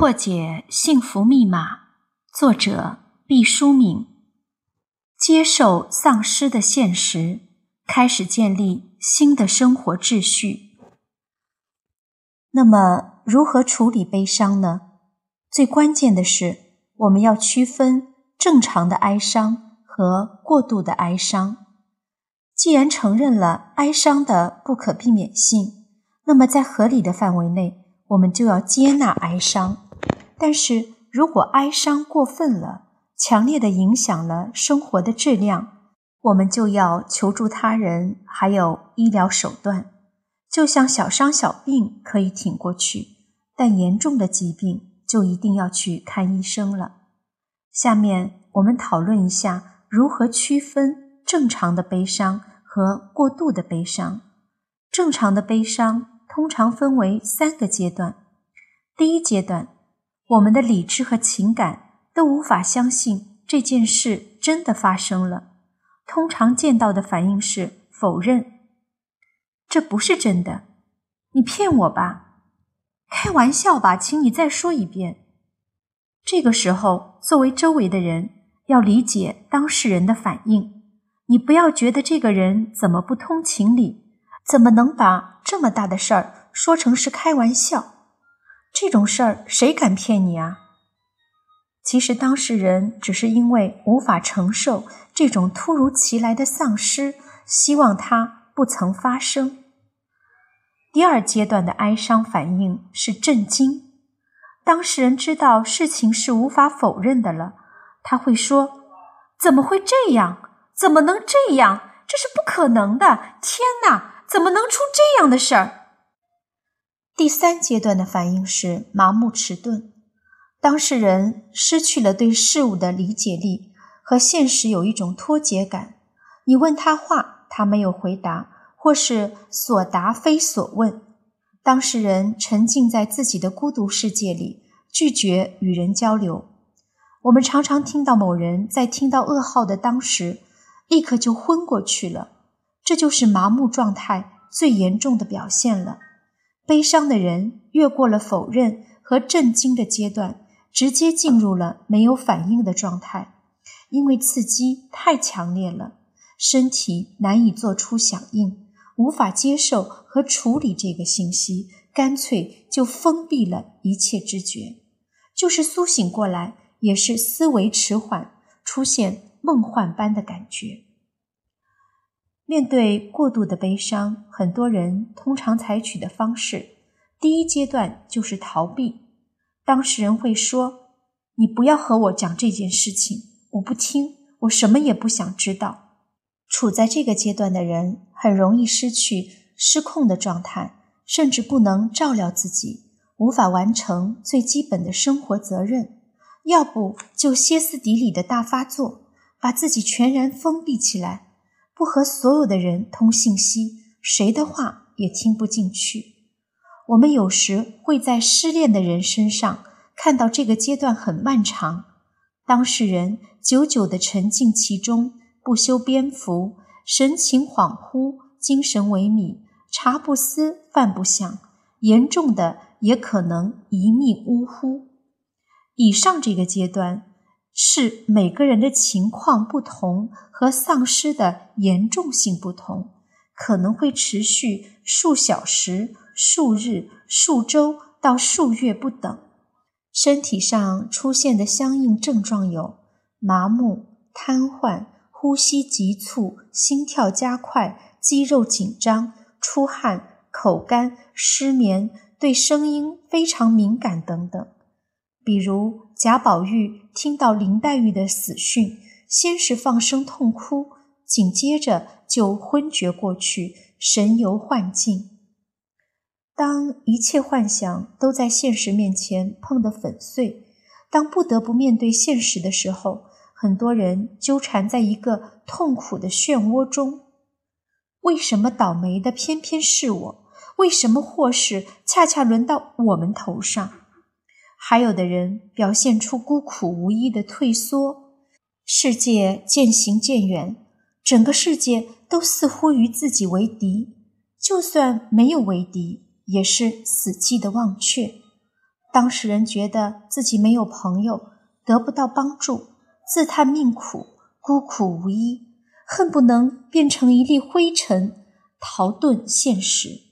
破解幸福密码，作者毕淑敏。接受丧失的现实，开始建立新的生活秩序。那么，如何处理悲伤呢？最关键的是，我们要区分正常的哀伤和过度的哀伤。既然承认了哀伤的不可避免性，那么在合理的范围内，我们就要接纳哀伤。但是如果哀伤过分了，强烈的影响了生活的质量，我们就要求助他人，还有医疗手段。就像小伤小病可以挺过去，但严重的疾病就一定要去看医生了。下面我们讨论一下如何区分正常的悲伤。和过度的悲伤，正常的悲伤通常分为三个阶段。第一阶段，我们的理智和情感都无法相信这件事真的发生了，通常见到的反应是否认，这不是真的，你骗我吧，开玩笑吧，请你再说一遍。这个时候，作为周围的人，要理解当事人的反应。你不要觉得这个人怎么不通情理，怎么能把这么大的事儿说成是开玩笑？这种事儿谁敢骗你啊？其实当事人只是因为无法承受这种突如其来的丧失，希望它不曾发生。第二阶段的哀伤反应是震惊，当事人知道事情是无法否认的了，他会说：“怎么会这样？”怎么能这样？这是不可能的！天哪，怎么能出这样的事儿？第三阶段的反应是麻木迟钝，当事人失去了对事物的理解力，和现实有一种脱节感。你问他话，他没有回答，或是所答非所问。当事人沉浸在自己的孤独世界里，拒绝与人交流。我们常常听到某人在听到噩耗的当时。立刻就昏过去了，这就是麻木状态最严重的表现了。悲伤的人越过了否认和震惊的阶段，直接进入了没有反应的状态，因为刺激太强烈了，身体难以做出响应，无法接受和处理这个信息，干脆就封闭了一切知觉。就是苏醒过来，也是思维迟缓，出现。梦幻般的感觉。面对过度的悲伤，很多人通常采取的方式，第一阶段就是逃避。当事人会说：“你不要和我讲这件事情，我不听，我什么也不想知道。”处在这个阶段的人很容易失去失控的状态，甚至不能照料自己，无法完成最基本的生活责任，要不就歇斯底里的大发作。把自己全然封闭起来，不和所有的人通信息，谁的话也听不进去。我们有时会在失恋的人身上看到这个阶段很漫长，当事人久久地沉浸其中，不修边幅，神情恍惚，精神萎靡，茶不思饭不想，严重的也可能一命呜呼。以上这个阶段。是每个人的情况不同和丧失的严重性不同，可能会持续数小时、数日、数周到数月不等。身体上出现的相应症状有麻木、瘫痪、呼吸急促、心跳加快、肌肉紧张、出汗、口干、失眠、对声音非常敏感等等。比如贾宝玉听到林黛玉的死讯，先是放声痛哭，紧接着就昏厥过去，神游幻境。当一切幻想都在现实面前碰得粉碎，当不得不面对现实的时候，很多人纠缠在一个痛苦的漩涡中。为什么倒霉的偏偏是我？为什么祸事恰恰轮到我们头上？还有的人表现出孤苦无依的退缩，世界渐行渐远，整个世界都似乎与自己为敌，就算没有为敌，也是死寂的忘却。当事人觉得自己没有朋友，得不到帮助，自叹命苦，孤苦无依，恨不能变成一粒灰尘，逃遁现实。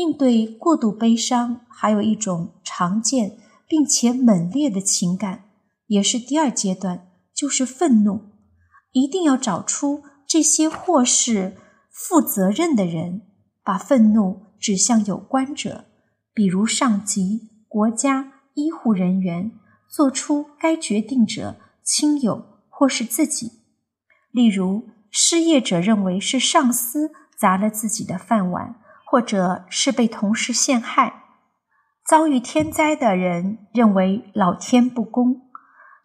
应对过度悲伤，还有一种常见并且猛烈的情感，也是第二阶段，就是愤怒。一定要找出这些或是负责任的人，把愤怒指向有关者，比如上级。国家医护人员做出该决定者亲友或是自己，例如失业者认为是上司砸了自己的饭碗，或者是被同事陷害；遭遇天灾的人认为老天不公，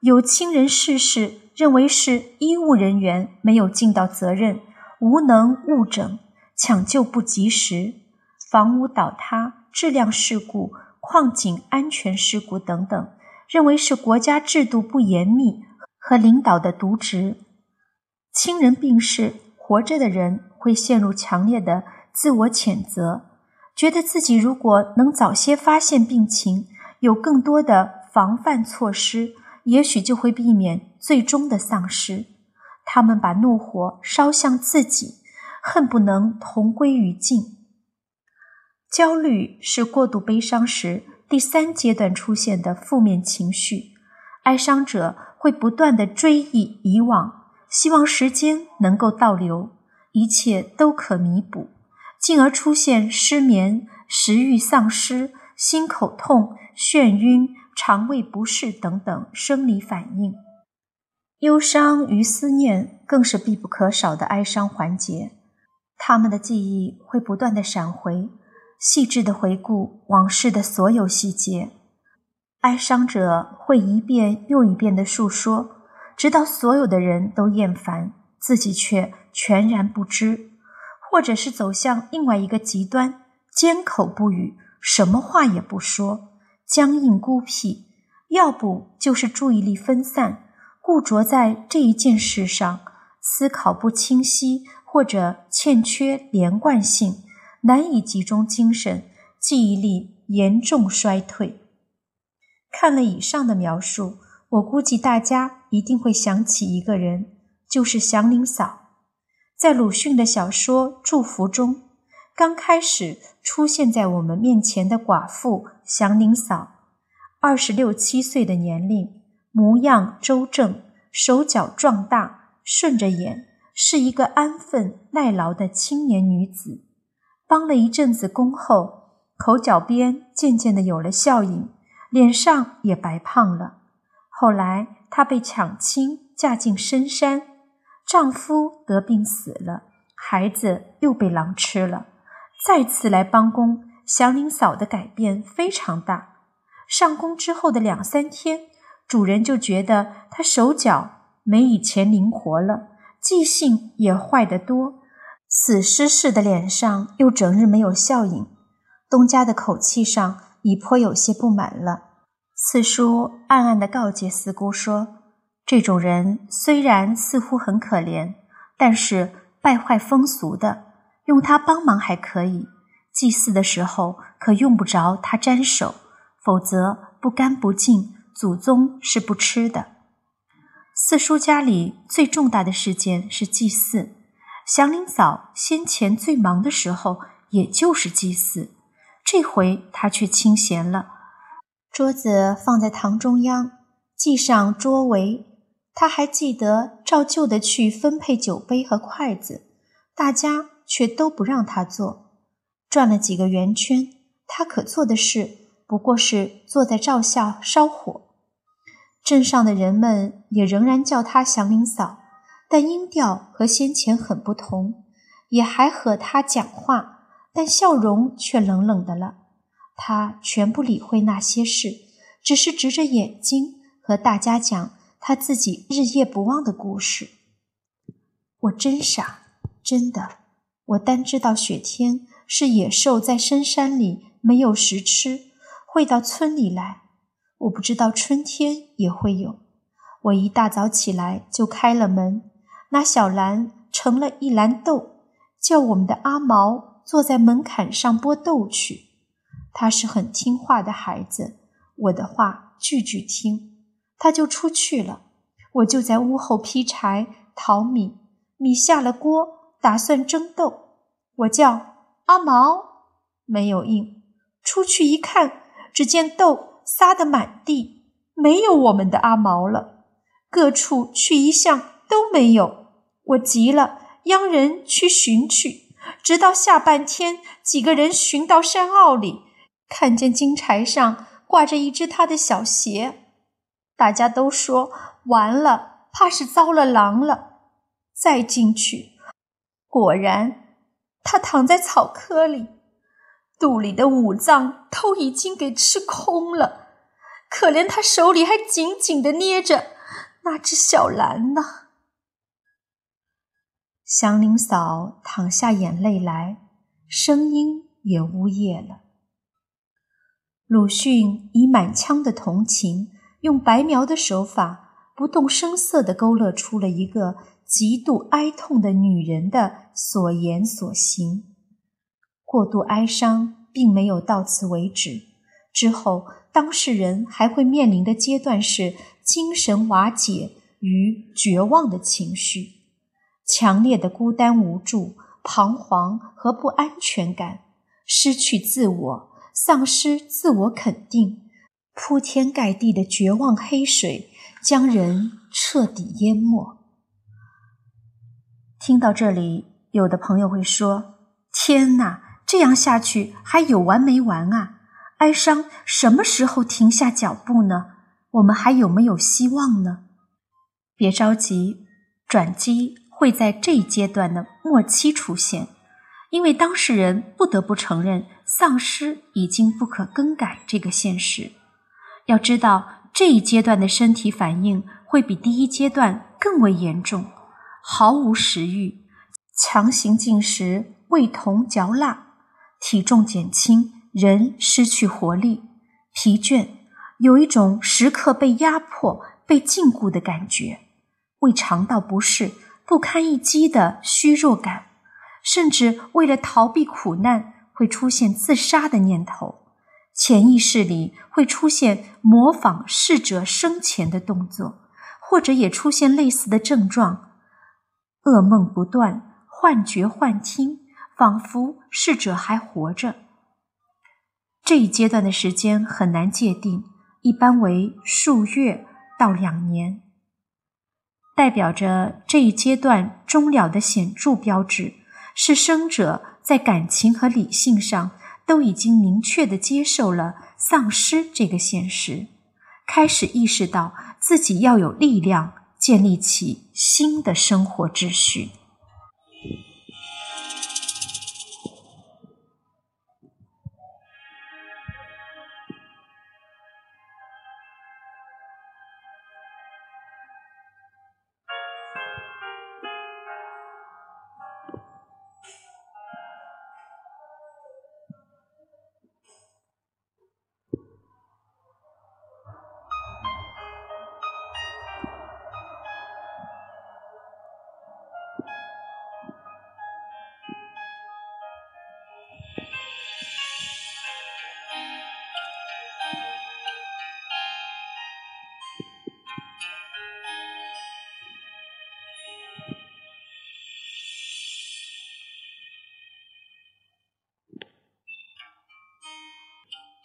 有亲人逝世认为是医务人员没有尽到责任，无能误诊，抢救不及时，房屋倒塌，质量事故。矿井安全事故等等，认为是国家制度不严密和领导的渎职。亲人病逝，活着的人会陷入强烈的自我谴责，觉得自己如果能早些发现病情，有更多的防范措施，也许就会避免最终的丧失。他们把怒火烧向自己，恨不能同归于尽。焦虑是过度悲伤时第三阶段出现的负面情绪，哀伤者会不断的追忆以往，希望时间能够倒流，一切都可弥补，进而出现失眠、食欲丧失、心口痛、眩晕、肠胃不适等等生理反应。忧伤与思念更是必不可少的哀伤环节，他们的记忆会不断的闪回。细致的回顾往事的所有细节，哀伤者会一遍又一遍的述说，直到所有的人都厌烦，自己却全然不知，或者是走向另外一个极端，缄口不语，什么话也不说，僵硬孤僻；要不就是注意力分散，固着在这一件事上，思考不清晰，或者欠缺连贯性。难以集中精神，记忆力严重衰退。看了以上的描述，我估计大家一定会想起一个人，就是祥林嫂。在鲁迅的小说《祝福》中，刚开始出现在我们面前的寡妇祥林嫂，二十六七岁的年龄，模样周正，手脚壮大，顺着眼，是一个安分耐劳的青年女子。帮了一阵子工后，口角边渐渐的有了笑影，脸上也白胖了。后来她被抢亲，嫁进深山，丈夫得病死了，孩子又被狼吃了。再次来帮工，祥林嫂的改变非常大。上工之后的两三天，主人就觉得她手脚没以前灵活了，记性也坏得多。死尸似的脸上又整日没有笑影，东家的口气上已颇有些不满了。四叔暗暗地告诫四姑说：“这种人虽然似乎很可怜，但是败坏风俗的，用他帮忙还可以。祭祀的时候可用不着他沾手，否则不干不净，祖宗是不吃的。”四叔家里最重大的事件是祭祀。祥林嫂先前最忙的时候，也就是祭祀，这回她却清闲了。桌子放在堂中央，系上桌围。他还记得照旧的去分配酒杯和筷子，大家却都不让他做。转了几个圆圈，他可做的事不过是坐在灶下烧火。镇上的人们也仍然叫他祥林嫂。但音调和先前很不同，也还和他讲话，但笑容却冷冷的了。他全不理会那些事，只是直着眼睛和大家讲他自己日夜不忘的故事。我真傻，真的，我单知道雪天是野兽在深山里没有食吃，会到村里来。我不知道春天也会有。我一大早起来就开了门。拿小篮盛了一篮豆，叫我们的阿毛坐在门槛上剥豆去。他是很听话的孩子，我的话句句听，他就出去了。我就在屋后劈柴、淘米，米下了锅，打算蒸豆。我叫阿毛，没有应。出去一看，只见豆撒得满地，没有我们的阿毛了。各处去一向都没有，我急了，央人去寻去。直到下半天，几个人寻到山坳里，看见金柴上挂着一只他的小鞋，大家都说完了，怕是遭了狼了。再进去，果然，他躺在草窠里，肚里的五脏都已经给吃空了，可怜他手里还紧紧的捏着那只小蓝呢。祥林嫂淌下眼泪来，声音也呜咽了。鲁迅以满腔的同情，用白描的手法，不动声色地勾勒出了一个极度哀痛的女人的所言所行。过度哀伤并没有到此为止，之后当事人还会面临的阶段是精神瓦解与绝望的情绪。强烈的孤单、无助、彷徨和不安全感，失去自我，丧失自我肯定，铺天盖地的绝望黑水将人彻底淹没。听到这里，有的朋友会说：“天哪，这样下去还有完没完啊？哀伤什么时候停下脚步呢？我们还有没有希望呢？”别着急，转机。会在这一阶段的末期出现，因为当事人不得不承认丧失已经不可更改这个现实。要知道，这一阶段的身体反应会比第一阶段更为严重，毫无食欲，强行进食，味同嚼蜡，体重减轻，人失去活力，疲倦，有一种时刻被压迫、被禁锢的感觉，胃肠道不适。不堪一击的虚弱感，甚至为了逃避苦难，会出现自杀的念头。潜意识里会出现模仿逝者生前的动作，或者也出现类似的症状：噩梦不断，幻觉幻听，仿佛逝者还活着。这一阶段的时间很难界定，一般为数月到两年。代表着这一阶段终了的显著标志，是生者在感情和理性上都已经明确的接受了丧失这个现实，开始意识到自己要有力量建立起新的生活秩序。